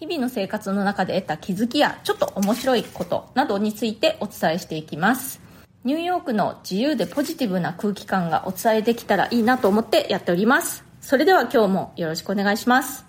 日々の生活の中で得た気づきや、ちょっと面白いことなどについてお伝えしていきます。ニューヨークの自由でポジティブな空気感がお伝えできたらいいなと思ってやっております。それでは今日もよろしくお願いします。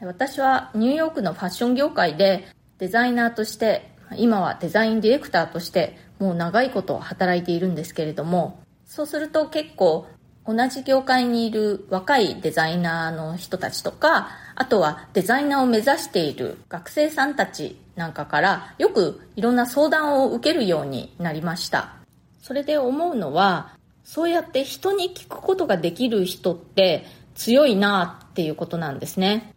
私はニューヨークのファッション業界でデザイナーとして今はデザインディレクターとしてもう長いこと働いているんですけれども、そうすると結構同じ業界にいる若いデザイナーの人たちとか、あとはデザイナーを目指している学生さんたちなんかからよくいろんな相談を受けるようになりました。それで思うのは、そうやって人に聞くことができる人って強いなっていうことなんですね。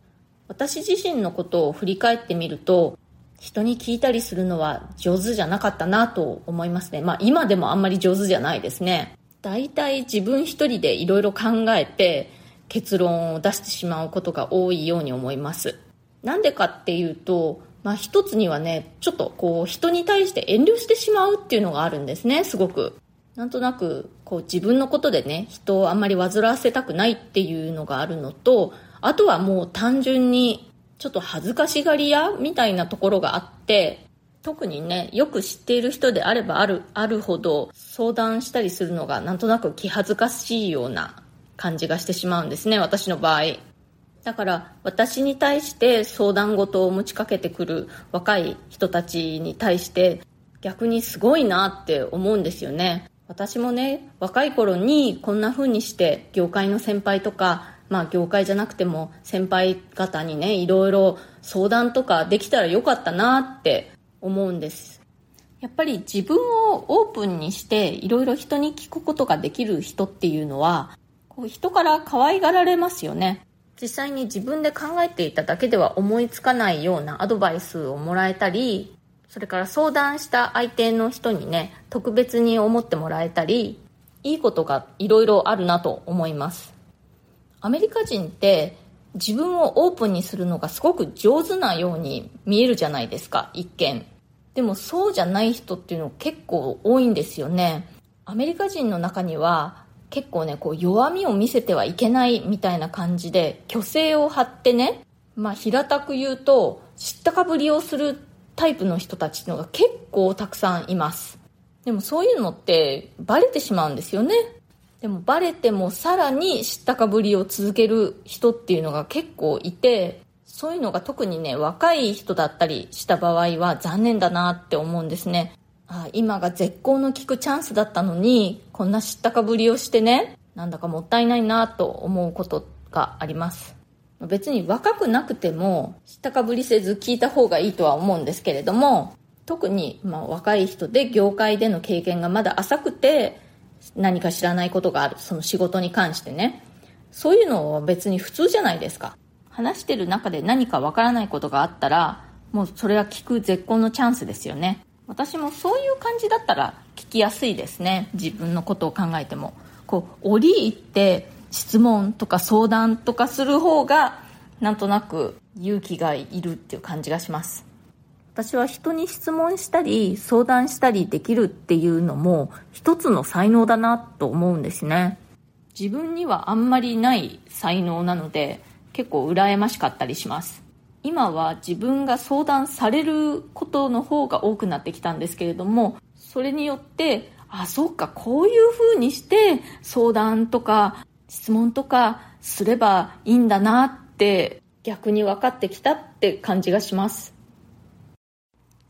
私自身のことを振り返ってみると、人に聞いたりするのは上手じゃなかったなと思いますね。まあ今でもあんまり上手じゃないですね。大体自分一人でいろいろ考えて結論を出してしまうことが多いように思います。なんでかっていうと、まあ一つにはね、ちょっとこう人に対して遠慮してしまうっていうのがあるんですね、すごく。なんとなくこう自分のことでね、人をあんまり煩わせたくないっていうのがあるのと、あとはもう単純にちょっと恥ずかしがり屋みたいなところがあって、特にね、よく知っている人であればある、あるほど相談したりするのがなんとなく気恥ずかしいような感じがしてしまうんですね、私の場合。だから私に対して相談事を持ちかけてくる若い人たちに対して逆にすごいなって思うんですよね。私もね、若い頃にこんな風にして業界の先輩とかまあ業界じゃなくても先輩方にね、いろいろ相談とかできたらよかったなって思うんです。やっぱり自分をオープンにしていろいろ人に聞くことができる人っていうのは、こう人から可愛がられますよね。実際に自分で考えていただけでは思いつかないようなアドバイスをもらえたり、それから相談した相手の人にね、特別に思ってもらえたり、いいことがいろいろあるなと思います。アメリカ人って自分をオープンにするのがすごく上手なように見えるじゃないですか、一見。でもそうじゃない人っていうの結構多いんですよね。アメリカ人の中には結構ね、こう弱みを見せてはいけないみたいな感じで虚勢を張ってね、まあ平たく言うと知ったかぶりをするタイプの人たちのが結構たくさんいます。でもそういうのってバレてしまうんですよね。でもバレてもさらに知ったかぶりを続ける人っていうのが結構いて、そういうのが特にね、若い人だったりした場合は残念だなって思うんですね。あ今が絶好の聞くチャンスだったのに、こんな知ったかぶりをしてね、なんだかもったいないなと思うことがあります。別に若くなくても知ったかぶりせず聞いた方がいいとは思うんですけれども、特にまあ若い人で業界での経験がまだ浅くて、何か知らないことがある。その仕事に関してね。そういうのは別に普通じゃないですか。話してる中で何かわからないことがあったら、もうそれは聞く絶好のチャンスですよね。私もそういう感じだったら聞きやすいですね。自分のことを考えても。こう、折り入って質問とか相談とかする方が、なんとなく勇気がいるっていう感じがします。私は人に質問したり相談したりできるっていうのも一つの才能だなと思うんですね。自分にはあんまりない才能なので結構羨ましかったりします。今は自分が相談されることの方が多くなってきたんですけれども、それによって、あ、そうか、こういう風にして相談とか質問とかすればいいんだなって逆に分かってきたって感じがします。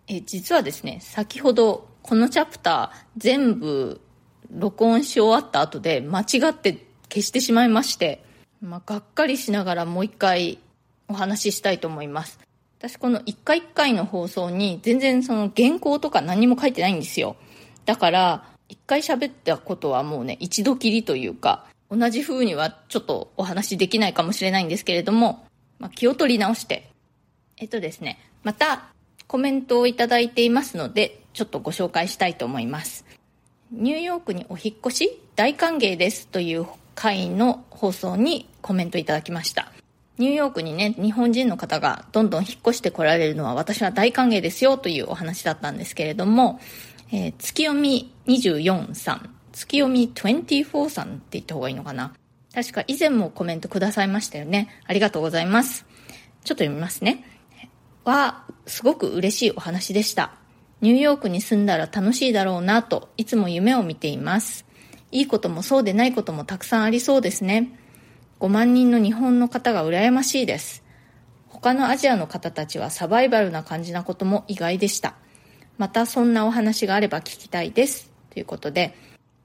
え実はですね、先ほどこのチャプター全部録音し終わった後で間違って消してしまいまして、まあ、がっかりしながらもう一回お話ししたいと思います。私この一回一回の放送に全然その原稿とか何も書いてないんですよ。だから、一回喋ったことはもうね、一度きりというか、同じ風にはちょっとお話できないかもしれないんですけれども、まあ、気を取り直して、えっとですね、またコメントをいただいていますので、ちょっとご紹介したいと思います。ニューヨークにお引越し？大歓迎ですという会の放送にコメントいただきました。ニューヨークにね、日本人の方がどんどん引っ越してこられるのは私は大歓迎ですよというお話だったんですけれども、えー、月読み24さん、月読み24さんって言った方がいいのかな。確か以前もコメントくださいましたよね。ありがとうございます。ちょっと読みますね。は、すごく嬉しいお話でした。ニューヨークに住んだら楽しいだろうなといつも夢を見ています。いいこともそうでないこともたくさんありそうですね。5万人の日本の方が羨ましいです。他のアジアの方たちはサバイバルな感じなことも意外でした。またそんなお話があれば聞きたいです。ということで、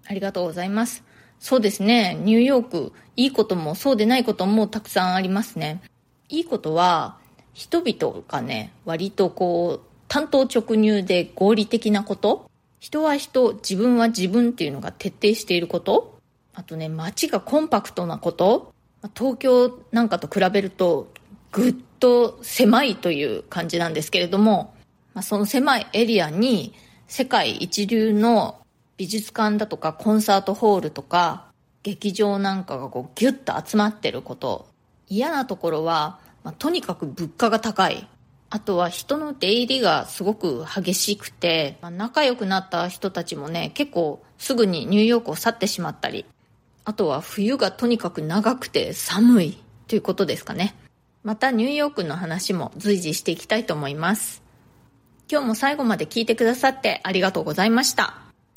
ありがとうございます。そうですね、ニューヨーク、いいこともそうでないこともたくさんありますね。いいことは、人々がね、割とこう、単刀直入で合理的なこと人は人、自分は自分っていうのが徹底していること。あとね、街がコンパクトなこと。東京なんかと比べるとぐっと狭いという感じなんですけれども、まあ、その狭いエリアに世界一流の美術館だとかコンサートホールとか劇場なんかがこうギュッと集まってること。嫌なところは、まあ、とにかく物価が高い。あとは人の出入りがすごく激しくて、まあ、仲良くなった人たちもね、結構すぐにニューヨークを去ってしまったり、あとは冬がとにかく長くて寒いということですかね。またニューヨークの話も随時していきたいと思います。今日も最後まで聞いてくださってありがとうございました。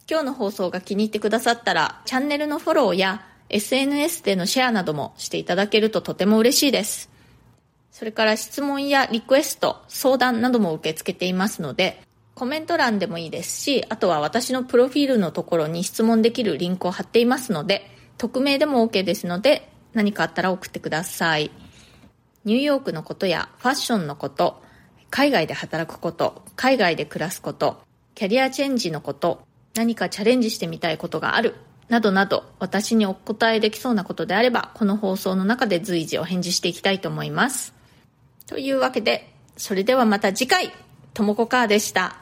今日の放送が気に入ってくださったら、チャンネルのフォローや SNS でのシェアなどもしていただけるととても嬉しいです。それから質問やリクエスト、相談なども受け付けていますので、コメント欄でもいいですし、あとは私のプロフィールのところに質問できるリンクを貼っていますので、匿名でも OK ですので、何かあったら送ってください。ニューヨークのことやファッションのこと、海外で働くこと、海外で暮らすこと、キャリアチェンジのこと、何かチャレンジしてみたいことがある、などなど私にお答えできそうなことであれば、この放送の中で随時お返事していきたいと思います。というわけで、それではまた次回、ともこかーでした。